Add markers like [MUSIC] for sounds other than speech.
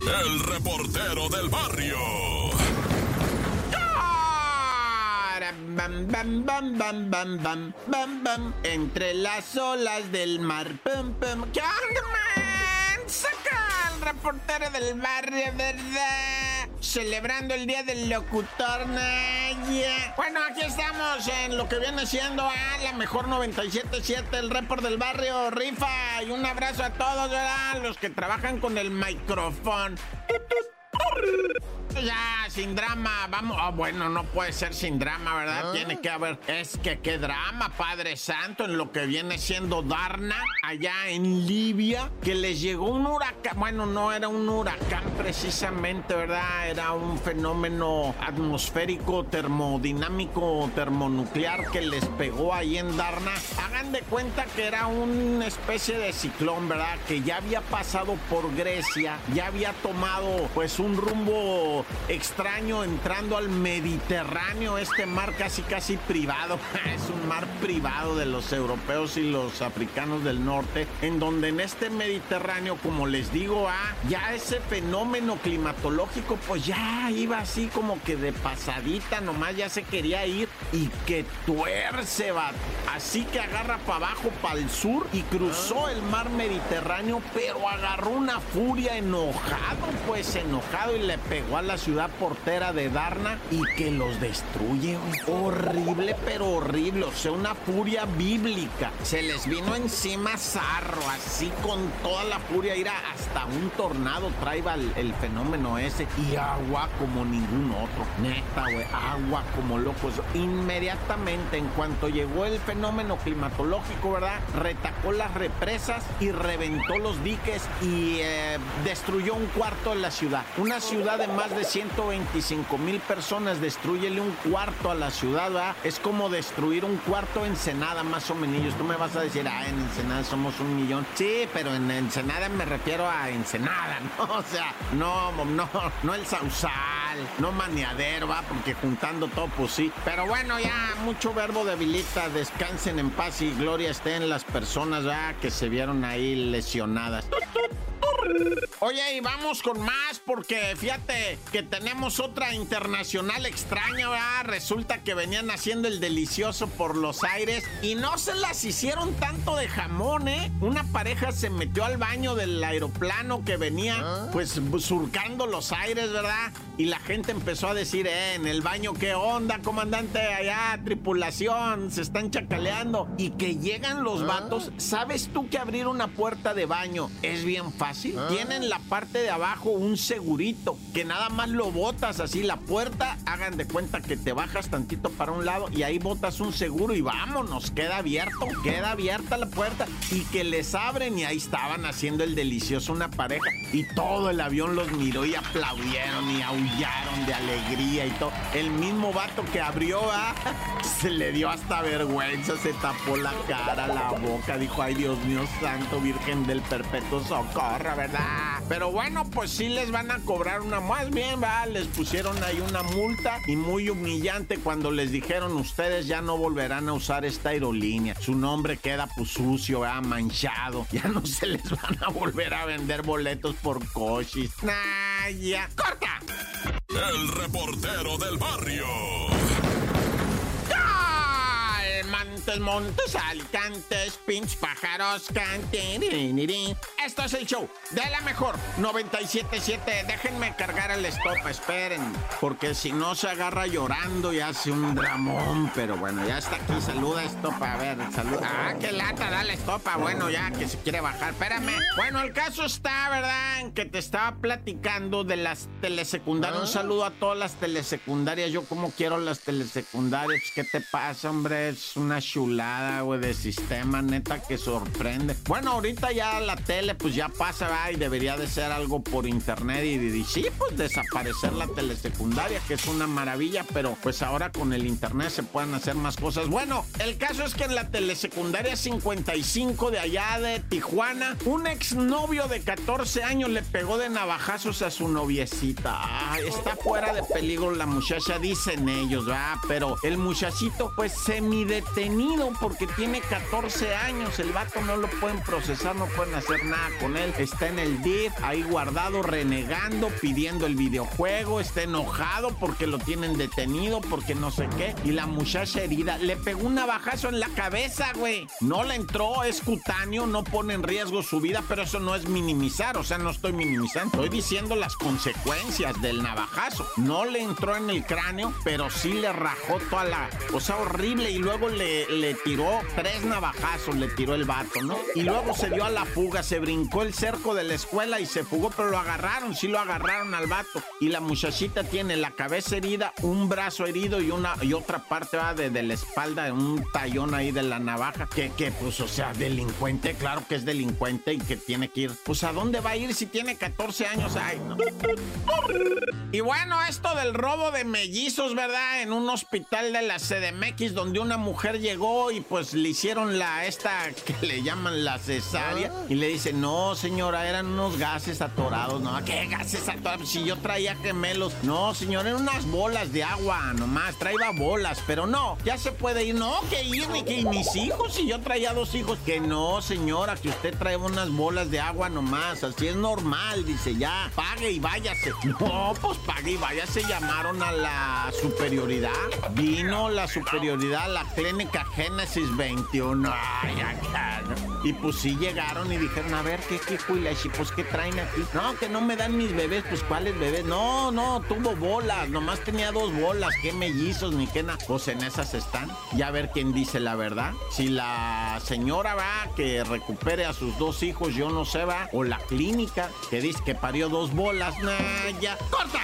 El reportero del barrio. Bam, bam, bam, bam, bam, bam, bam, bam. Entre las olas del mar. Pum, pum. ¿Qué onda, man? Saca al reportero del barrio, ¿verdad? Celebrando el día del locutor, Naya. Bueno, aquí estamos en lo que viene siendo a la mejor 97.7, el report del barrio, rifa. Y un abrazo a todos. Los que trabajan con el micrófono. Ya, sin drama, vamos. Ah, bueno, no puede ser sin drama, ¿verdad? Tiene que haber. Es que qué drama, Padre Santo, en lo que viene siendo Darna, allá en Libia, que les llegó un huracán. Bueno, no era un huracán precisamente, ¿verdad? Era un fenómeno atmosférico, termodinámico, termonuclear que les pegó ahí en Darna. Hagan de cuenta que era una especie de ciclón, ¿verdad? Que ya había pasado por Grecia, ya había tomado, pues, un rumbo extraño entrando al Mediterráneo, este mar casi casi privado. [LAUGHS] es un mar privado de los europeos y los africanos del norte, en donde en este Mediterráneo, como les digo, ah, ya ese fenómeno climatológico pues ya iba así como que de pasadita, nomás ya se quería ir y que tuerce, va. Así que agarra para abajo, para el sur y cruzó el mar Mediterráneo, pero agarró una furia enojado, pues enojado y le pegó a la ciudad portera de Darna y que los destruye. Horrible, pero horrible. O sea, una furia bíblica. Se les vino encima zarro, así con toda la furia. Ir hasta un tornado traiba el, fenómeno ese. Y agua como ningún otro. Neta, güey. Agua como locos. Inmediatamente, en cuanto llegó el fenómeno climatológico, ¿verdad? Retacó las represas y reventó los diques y eh, destruyó un cuarto de la ciudad. Una ciudad de más de 125 mil personas, destruyele un cuarto a la ciudad, ¿verdad? Es como destruir un cuarto en Ensenada, más o menos. Tú me vas a decir, ah, en Ensenada somos un millón. Sí, pero en Ensenada me refiero a Ensenada, [LAUGHS] ¿no? O sea, no, no, no el Sausal, no Maniadero, ¿va? Porque juntando todo, pues sí. Pero bueno, ya mucho verbo debilita. Descansen en paz y gloria estén las personas, ¿verdad? Que se vieron ahí lesionadas. Oye, y vamos con más porque fíjate que tenemos otra internacional extraña, ¿verdad? Resulta que venían haciendo el delicioso por los aires y no se las hicieron tanto de jamón, ¿eh? Una pareja se metió al baño del aeroplano que venía ¿Ah? pues surcando los aires, ¿verdad? Y la gente empezó a decir, eh, en el baño, ¿qué onda, comandante? Allá, tripulación, se están chacaleando. Y que llegan los ¿Ah? vatos, ¿sabes tú que abrir una puerta de baño es bien fácil? ¿Ah? Tienen la parte de abajo un segurito que nada más lo botas así la puerta, hagan de cuenta que te bajas tantito para un lado y ahí botas un seguro y vámonos, queda abierto, queda abierta la puerta y que les abren y ahí estaban haciendo el delicioso una pareja y todo el avión los miró y aplaudieron y aullaron de alegría y todo. El mismo vato que abrió, ¿ah? [LAUGHS] se le dio hasta vergüenza, se tapó la cara, la boca, dijo, ay Dios mío santo, Virgen del Perpetuo Socorro, ¿verdad? Pero bueno, pues sí les van a cobrar una más bien, va, les pusieron ahí una multa y muy humillante cuando les dijeron ustedes ya no volverán a usar esta aerolínea. Su nombre queda pues sucio, ha manchado. [LAUGHS] Ya no se les van a volver a vender boletos por coches. Nah, ya. ¡Corta! El reportero del barrio. Montes, montes, alicantes, pinch, pájaros, canten. Esto es el show de la mejor 977. Déjenme cargar el stop, esperen. Porque si no se agarra llorando y hace un dramón. Pero bueno, ya está aquí. Saluda stop. A ver, saluda. Ah, qué lata, dale estopa. Bueno, ya que se quiere bajar. Espérame. Bueno, el caso está, ¿verdad? En que te estaba platicando de las telesecundarias. Un ah. saludo a todas las telesecundarias. Yo como quiero las telesecundarias. ¿Qué te pasa, hombre? Es una chulada, güey, de sistema, neta, que sorprende. Bueno, ahorita ya la tele, pues ya pasa, y debería de ser algo por internet y, y, sí, pues desaparecer la telesecundaria, que es una maravilla, pero pues ahora con el internet se pueden hacer más cosas. Bueno, el caso es que en la telesecundaria 55 de allá de Tijuana, un exnovio de 14 años le pegó de navajazos a su noviecita. está fuera de peligro la muchacha, dicen ellos, ¿verdad? Pero el muchachito, pues semi porque tiene 14 años. El vato no lo pueden procesar, no pueden hacer nada con él. Está en el DIF, ahí guardado, renegando, pidiendo el videojuego. Está enojado porque lo tienen detenido, porque no sé qué. Y la muchacha herida le pegó un navajazo en la cabeza, güey. No le entró, es cutáneo, no pone en riesgo su vida, pero eso no es minimizar. O sea, no estoy minimizando. Estoy diciendo las consecuencias del navajazo. No le entró en el cráneo, pero sí le rajó toda la. O sea, horrible. Y luego le, le tiró tres navajazos, le tiró el vato, ¿no? Y luego se dio a la fuga, se brincó el cerco de la escuela y se fugó, pero lo agarraron, sí lo agarraron al vato. Y la muchachita tiene la cabeza herida, un brazo herido y una y otra parte va de, de la espalda, un tallón ahí de la navaja. Que, que, pues, o sea, delincuente, claro que es delincuente y que tiene que ir. Pues, ¿a dónde va a ir si tiene 14 años? Ay, no. Y bueno, esto del robo de mellizos, ¿verdad? En un hospital de la CDMX donde una mujer llegó y pues le hicieron la esta que le llaman la cesárea y le dice, no señora, eran unos gases atorados. No, ¿qué gases atorados? Si yo traía gemelos. No, señora, eran unas bolas de agua nomás, traía bolas, pero no, ya se puede ir. No, que ir ni que mis hijos, si yo traía dos hijos. Que no, señora, que usted trae unas bolas de agua nomás, así es normal, dice, ya, pague y váyase. [LAUGHS] No, pues pague y váyase, llamaron a la superioridad. Vino la superioridad la clínica Génesis 21. Ay, acá, ¿no? Y pues sí llegaron y dijeron, a ver, ¿qué, qué y Pues, ¿qué traen aquí? No, que no me dan mis bebés, pues, ¿cuáles bebés? No, no, tuvo bolas, nomás tenía dos bolas, qué mellizos, ni qué nada. Pues en esas están. Ya a ver quién dice la verdad. Si la señora va, que recupere a sus dos hijos, yo no sé, va. O la clínica, que dice que parió dos bolas, nah, ya. ¡Corta!